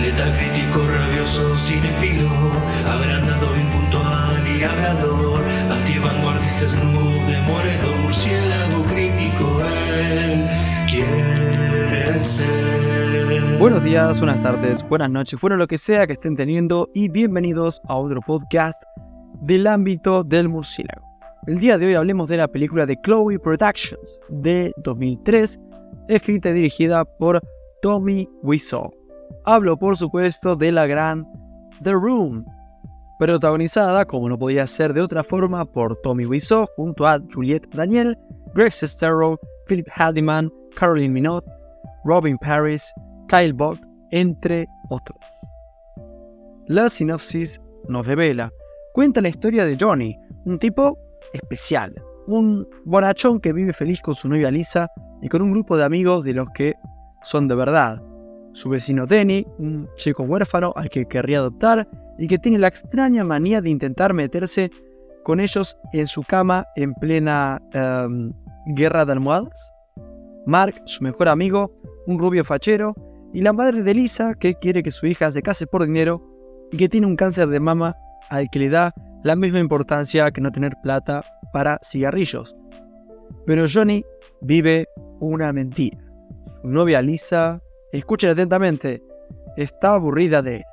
Letal crítico, rabioso, cinefilo, agrandado, impuntual y hablador, antivanguardista, snoop, murciélago crítico, él quiere ser. Buenos días, buenas tardes, buenas noches, bueno lo que sea que estén teniendo y bienvenidos a otro podcast del ámbito del murciélago. El día de hoy hablemos de la película de Chloe Productions de 2003, escrita y dirigida por Tommy Wiseau. Hablo por supuesto de la gran The Room, protagonizada, como no podía ser de otra forma, por Tommy Wiseau junto a Juliette Daniel, Greg Sestero, Philip Haddiman, Caroline Minot, Robin Paris, Kyle Vogt, entre otros. La sinopsis nos revela, cuenta la historia de Johnny, un tipo especial, un bonachón que vive feliz con su novia Lisa y con un grupo de amigos de los que son de verdad. Su vecino Denny, un chico huérfano al que querría adoptar y que tiene la extraña manía de intentar meterse con ellos en su cama en plena em, guerra de almohadas. Mark, su mejor amigo, un rubio fachero, y la madre de Lisa que quiere que su hija se case por dinero y que tiene un cáncer de mama al que le da la misma importancia que no tener plata para cigarrillos. Pero Johnny vive una mentira. Su novia Lisa, escuchen atentamente, está aburrida de él.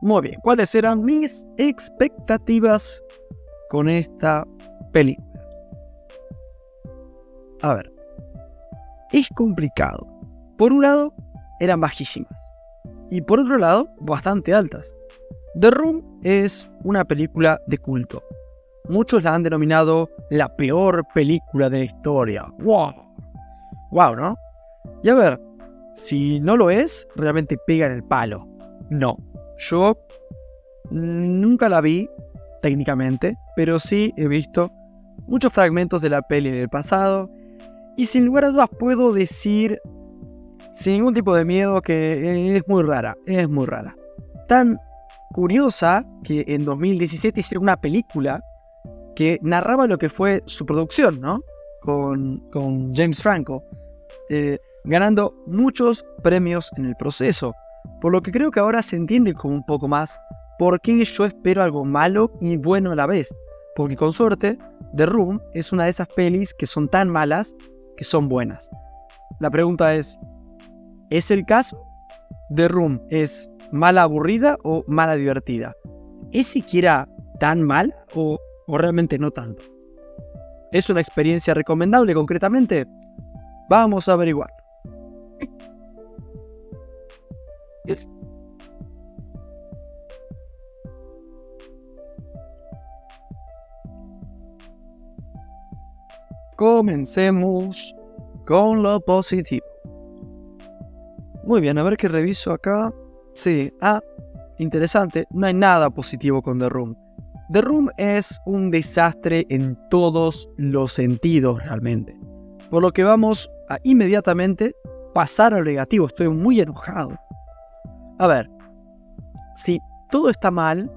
Muy bien, ¿cuáles eran mis expectativas con esta película? A ver, es complicado. Por un lado, eran bajísimas. Y por otro lado, bastante altas. The Room es una película de culto. Muchos la han denominado la peor película de la historia. ¡Wow! ¡Wow, ¿no? Y a ver, si no lo es, realmente pega en el palo. No. Yo nunca la vi, técnicamente, pero sí he visto muchos fragmentos de la peli en el pasado. Y sin lugar a dudas puedo decir, sin ningún tipo de miedo, que es muy rara. Es muy rara. Tan curiosa que en 2017 hicieron una película que narraba lo que fue su producción, ¿no? Con, con James Franco, eh, ganando muchos premios en el proceso. Por lo que creo que ahora se entiende como un poco más por qué yo espero algo malo y bueno a la vez. Porque con suerte, The Room es una de esas pelis que son tan malas que son buenas. La pregunta es, ¿es el caso? ¿The Room es mala aburrida o mala divertida? ¿Es siquiera tan mal o, o realmente no tanto? ¿Es una experiencia recomendable concretamente? Vamos a averiguar. Comencemos con lo positivo. Muy bien, a ver qué reviso acá. Sí, ah, interesante, no hay nada positivo con The Room. The Room es un desastre en todos los sentidos realmente. Por lo que vamos inmediatamente pasar al negativo. Estoy muy enojado. A ver, si todo está mal,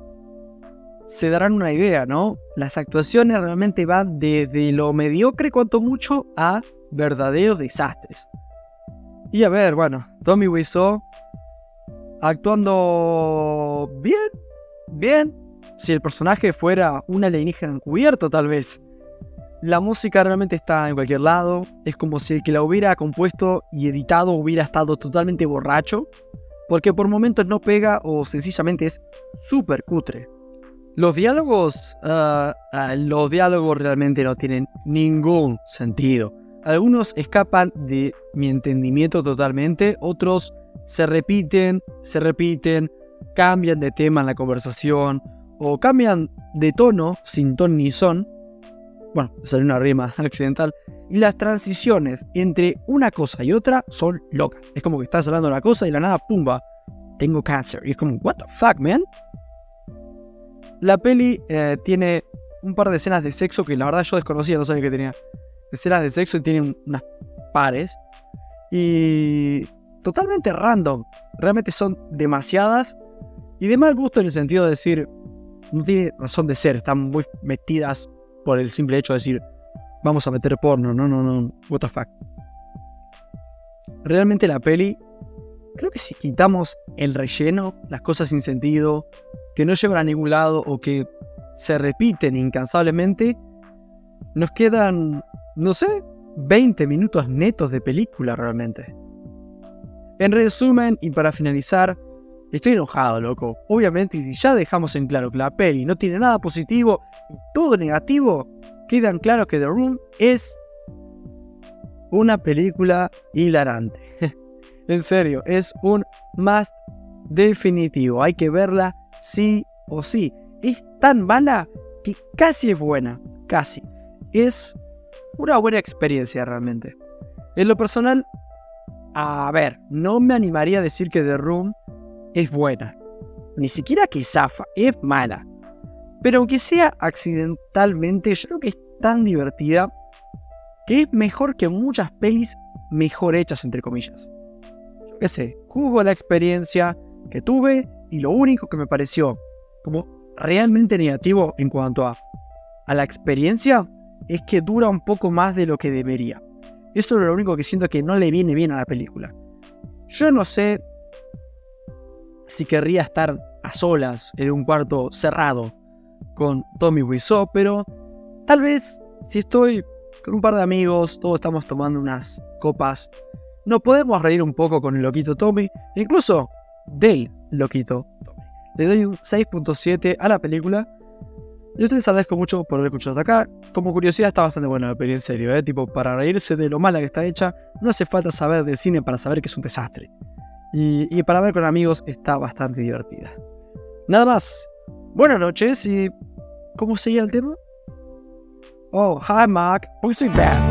se darán una idea, ¿no? Las actuaciones realmente van desde lo mediocre cuanto mucho a verdaderos desastres. Y a ver, bueno, Tommy Wiseau actuando bien, bien. Si el personaje fuera un alienígena encubierto, tal vez. La música realmente está en cualquier lado. Es como si el que la hubiera compuesto y editado hubiera estado totalmente borracho. Porque por momentos no pega o sencillamente es súper cutre. Los diálogos. ah, ah, los diálogos realmente no tienen ningún sentido. Algunos escapan de mi entendimiento totalmente. Otros se repiten, se repiten. Cambian de tema en la conversación. O cambian de tono sin ton ni son bueno, salió una rima accidental, y las transiciones entre una cosa y otra son locas. Es como que estás hablando de una cosa y la nada, pumba, tengo cáncer. Y es como, what the fuck, man? La peli eh, tiene un par de escenas de sexo que la verdad yo desconocía, no sabía que tenía. Escenas de sexo y tienen unas pares. Y totalmente random. Realmente son demasiadas. Y de mal gusto en el sentido de decir, no tiene razón de ser, están muy metidas por el simple hecho de decir, vamos a meter porno, no, no, no, what the fuck. Realmente la peli creo que si quitamos el relleno, las cosas sin sentido, que no llevan a ningún lado o que se repiten incansablemente, nos quedan, no sé, 20 minutos netos de película realmente. En resumen, y para finalizar, estoy enojado, loco. Obviamente, si ya dejamos en claro que la peli no tiene nada positivo y todo negativo, quedan claro que The Room es una película hilarante. en serio, es un must definitivo. Hay que verla sí o sí. Es tan mala que casi es buena. Casi. Es una buena experiencia realmente. En lo personal, a ver, no me animaría a decir que The Room es buena. Ni siquiera que zafa, es mala. Pero aunque sea accidentalmente, yo creo que es tan divertida que es mejor que muchas pelis mejor hechas, entre comillas. Yo qué sé, juzgo la experiencia que tuve y lo único que me pareció como realmente negativo en cuanto a, a la experiencia es que dura un poco más de lo que debería. Eso es lo único que siento que no le viene bien a la película. Yo no sé si querría estar a solas en un cuarto cerrado con Tommy Wiseau, pero tal vez si estoy con un par de amigos, todos estamos tomando unas copas, nos podemos reír un poco con el loquito Tommy, incluso del loquito Tommy. Le doy un 6.7 a la película yo te agradezco mucho por haber escuchado hasta acá. Como curiosidad está bastante buena la peli, en serio, ¿eh? Tipo, para reírse de lo mala que está hecha, no hace falta saber de cine para saber que es un desastre. Y, para ver con amigos está bastante divertida. Nada más. Buenas noches y... ¿Cómo seguía el tema? Oh, hi Mark. ¿Por qué soy bad?